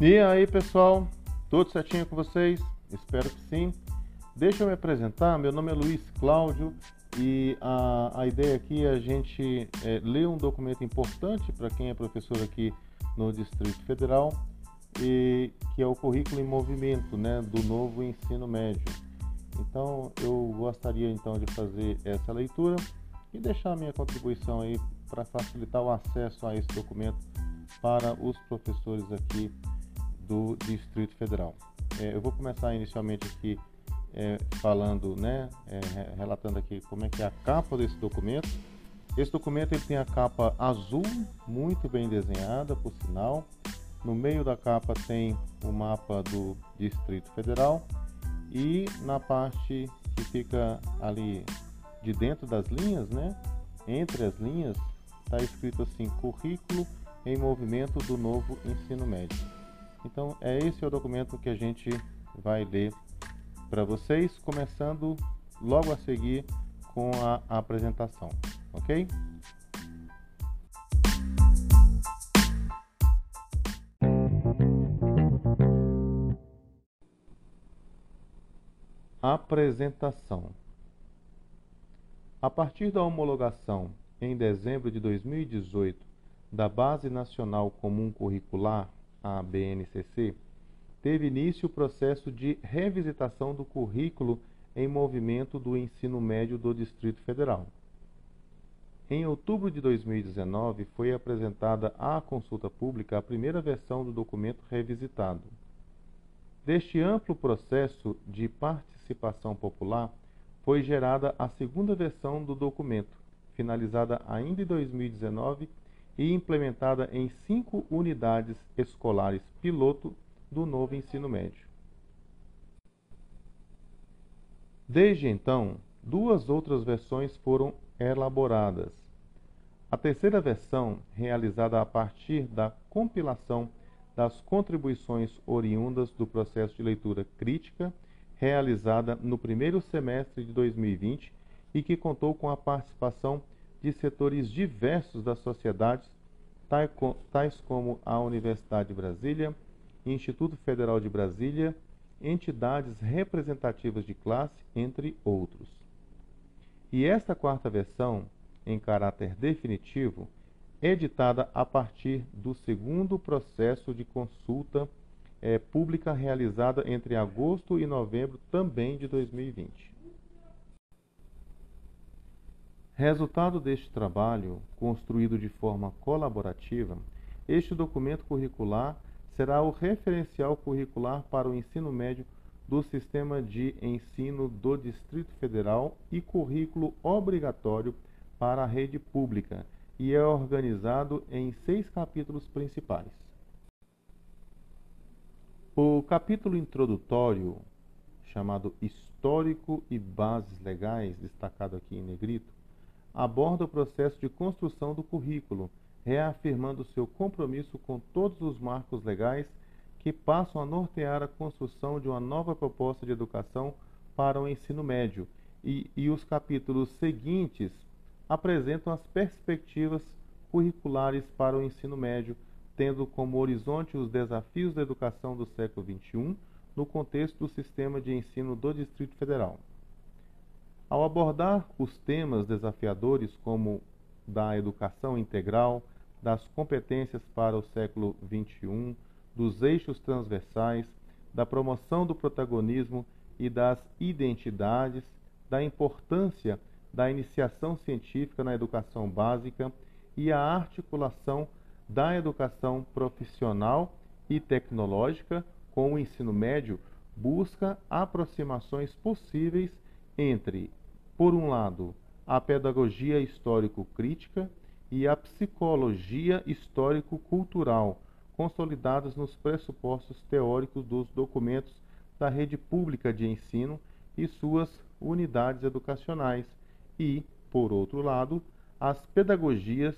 E aí, pessoal, tudo certinho com vocês? Espero que sim. Deixa eu me apresentar, meu nome é Luiz Cláudio e a, a ideia aqui é a gente é, ler um documento importante para quem é professor aqui no Distrito Federal, e, que é o Currículo em Movimento né, do novo ensino médio. Então eu gostaria então de fazer essa leitura e deixar minha contribuição aí para facilitar o acesso a esse documento para os professores aqui do Distrito Federal. É, eu vou começar inicialmente aqui é, falando, né, é, relatando aqui como é que é a capa desse documento. Esse documento ele tem a capa azul, muito bem desenhada, por sinal. No meio da capa tem o mapa do Distrito Federal e na parte que fica ali de dentro das linhas, né, entre as linhas, está escrito assim: currículo em movimento do novo ensino médio. Então, é esse o documento que a gente vai ler para vocês, começando logo a seguir com a apresentação, ok? Apresentação. A partir da homologação em dezembro de 2018 da Base Nacional Comum Curricular, a BNCC, teve início o processo de revisitação do currículo em movimento do ensino médio do Distrito Federal. Em outubro de 2019, foi apresentada à consulta pública a primeira versão do documento revisitado. Deste amplo processo de participação popular, foi gerada a segunda versão do documento, finalizada ainda em 2019 e implementada em cinco unidades escolares piloto do novo ensino médio. Desde então, duas outras versões foram elaboradas. A terceira versão, realizada a partir da compilação das contribuições oriundas do processo de leitura crítica, realizada no primeiro semestre de 2020 e que contou com a participação de setores diversos da sociedade, tais como a Universidade de Brasília, Instituto Federal de Brasília, entidades representativas de classe, entre outros. E esta quarta versão, em caráter definitivo, editada a partir do segundo processo de consulta é, pública realizada entre agosto e novembro também de 2020. Resultado deste trabalho, construído de forma colaborativa, este documento curricular será o referencial curricular para o ensino médio do Sistema de Ensino do Distrito Federal e currículo obrigatório para a rede pública e é organizado em seis capítulos principais. O capítulo introdutório, chamado Histórico e Bases Legais, destacado aqui em negrito, aborda o processo de construção do currículo, reafirmando seu compromisso com todos os marcos legais que passam a nortear a construção de uma nova proposta de educação para o ensino médio, e, e os capítulos seguintes apresentam as perspectivas curriculares para o ensino médio tendo como horizonte os desafios da educação do século XXI no contexto do sistema de ensino do Distrito Federal. Ao abordar os temas desafiadores como da educação integral, das competências para o século XXI, dos eixos transversais, da promoção do protagonismo e das identidades, da importância da iniciação científica na educação básica e a articulação da educação profissional e tecnológica com o ensino médio busca aproximações possíveis entre, por um lado, a pedagogia histórico-crítica e a psicologia histórico-cultural, consolidadas nos pressupostos teóricos dos documentos da rede pública de ensino e suas unidades educacionais, e, por outro lado, as pedagogias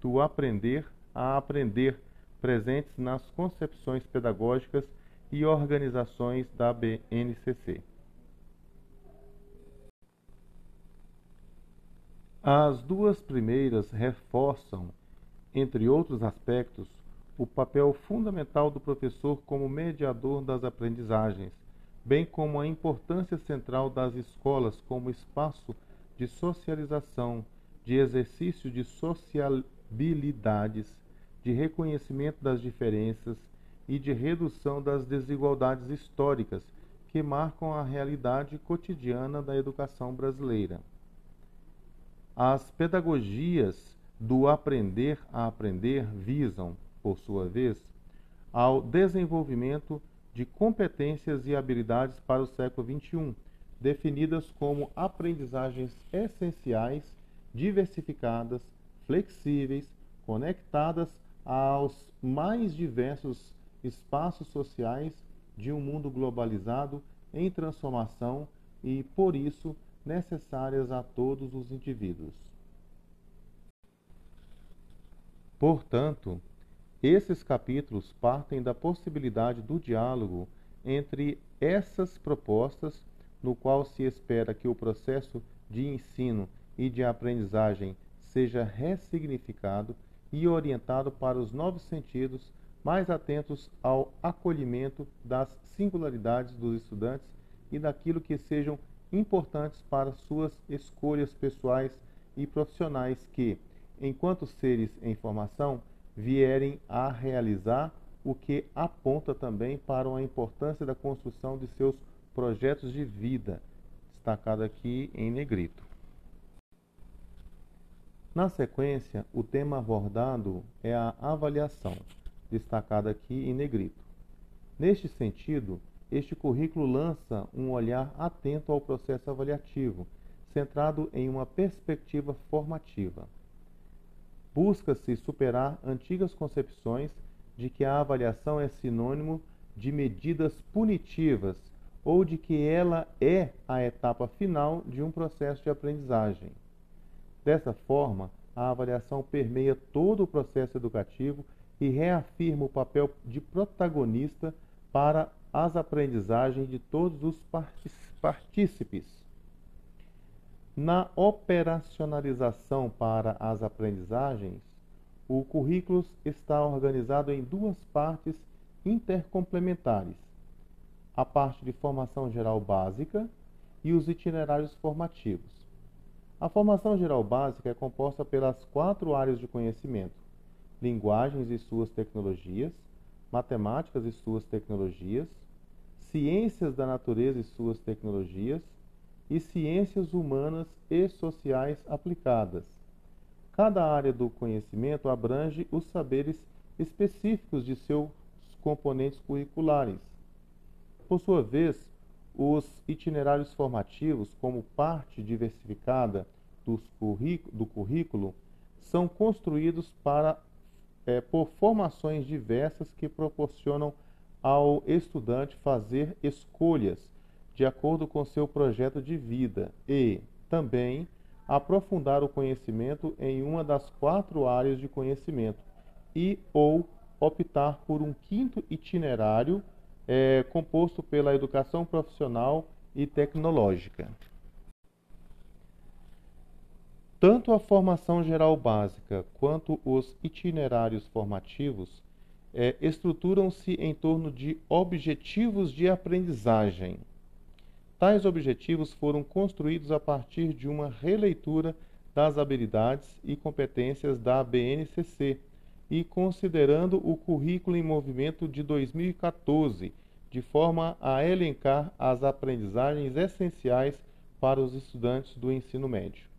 do aprender a aprender presentes nas concepções pedagógicas e organizações da BNCC. As duas primeiras reforçam, entre outros aspectos, o papel fundamental do professor como mediador das aprendizagens, bem como a importância central das escolas como espaço de socialização, de exercício de sociabilidades, de reconhecimento das diferenças e de redução das desigualdades históricas que marcam a realidade cotidiana da educação brasileira. As pedagogias do aprender a aprender visam, por sua vez, ao desenvolvimento de competências e habilidades para o século XXI, definidas como aprendizagens essenciais, diversificadas, flexíveis, conectadas aos mais diversos espaços sociais de um mundo globalizado em transformação e, por isso, necessárias a todos os indivíduos. Portanto, esses capítulos partem da possibilidade do diálogo entre essas propostas, no qual se espera que o processo de ensino e de aprendizagem seja ressignificado e orientado para os novos sentidos, mais atentos ao acolhimento das singularidades dos estudantes e daquilo que sejam importantes para suas escolhas pessoais e profissionais que, enquanto seres em formação, vierem a realizar o que aponta também para a importância da construção de seus projetos de vida, destacado aqui em negrito. Na sequência, o tema abordado é a avaliação, destacado aqui em negrito. Neste sentido, este currículo lança um olhar atento ao processo avaliativo, centrado em uma perspectiva formativa busca-se superar antigas concepções de que a avaliação é sinônimo de medidas punitivas ou de que ela é a etapa final de um processo de aprendizagem. Dessa forma, a avaliação permeia todo o processo educativo e reafirma o papel de protagonista para as aprendizagens de todos os partícipes na operacionalização para as aprendizagens, o currículo está organizado em duas partes intercomplementares: a parte de formação geral básica e os itinerários formativos. A formação geral básica é composta pelas quatro áreas de conhecimento: linguagens e suas tecnologias, matemáticas e suas tecnologias, ciências da natureza e suas tecnologias e ciências humanas e sociais aplicadas. Cada área do conhecimento abrange os saberes específicos de seus componentes curriculares. Por sua vez, os itinerários formativos, como parte diversificada do currículo, são construídos para, é, por formações diversas que proporcionam ao estudante fazer escolhas de acordo com seu projeto de vida e, também, aprofundar o conhecimento em uma das quatro áreas de conhecimento e ou optar por um quinto itinerário é, composto pela educação profissional e tecnológica. Tanto a formação geral básica quanto os itinerários formativos é, estruturam-se em torno de objetivos de aprendizagem Tais objetivos foram construídos a partir de uma releitura das habilidades e competências da BNCC e considerando o currículo em movimento de 2014, de forma a elencar as aprendizagens essenciais para os estudantes do ensino médio.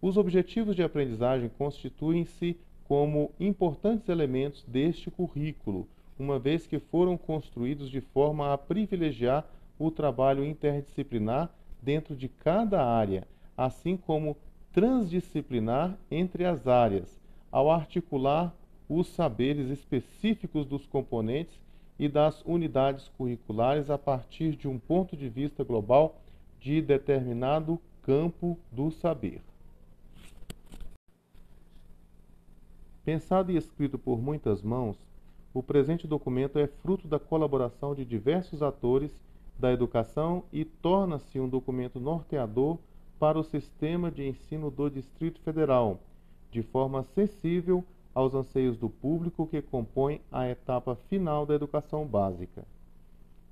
Os objetivos de aprendizagem constituem-se como importantes elementos deste currículo, uma vez que foram construídos de forma a privilegiar o trabalho interdisciplinar dentro de cada área, assim como transdisciplinar entre as áreas, ao articular os saberes específicos dos componentes e das unidades curriculares a partir de um ponto de vista global de determinado campo do saber. Pensado e escrito por muitas mãos, o presente documento é fruto da colaboração de diversos atores da educação e torna-se um documento norteador para o sistema de ensino do Distrito Federal, de forma acessível aos anseios do público que compõe a etapa final da educação básica.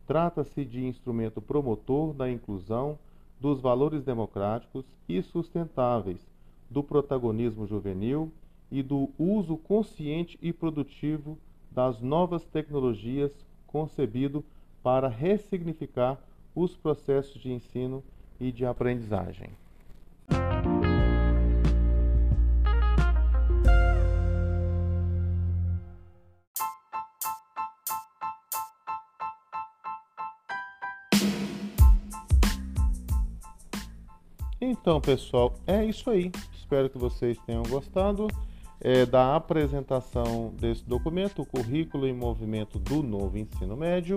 Trata-se de instrumento promotor da inclusão dos valores democráticos e sustentáveis, do protagonismo juvenil e do uso consciente e produtivo das novas tecnologias concebido para ressignificar os processos de ensino e de aprendizagem. Então, pessoal, é isso aí. Espero que vocês tenham gostado é, da apresentação desse documento, o Currículo em Movimento do Novo Ensino Médio.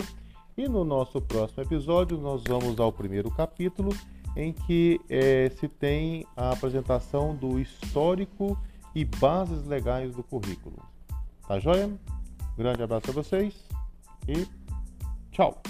E no nosso próximo episódio, nós vamos ao primeiro capítulo, em que é, se tem a apresentação do histórico e bases legais do currículo. Tá joia? Grande abraço a vocês e tchau!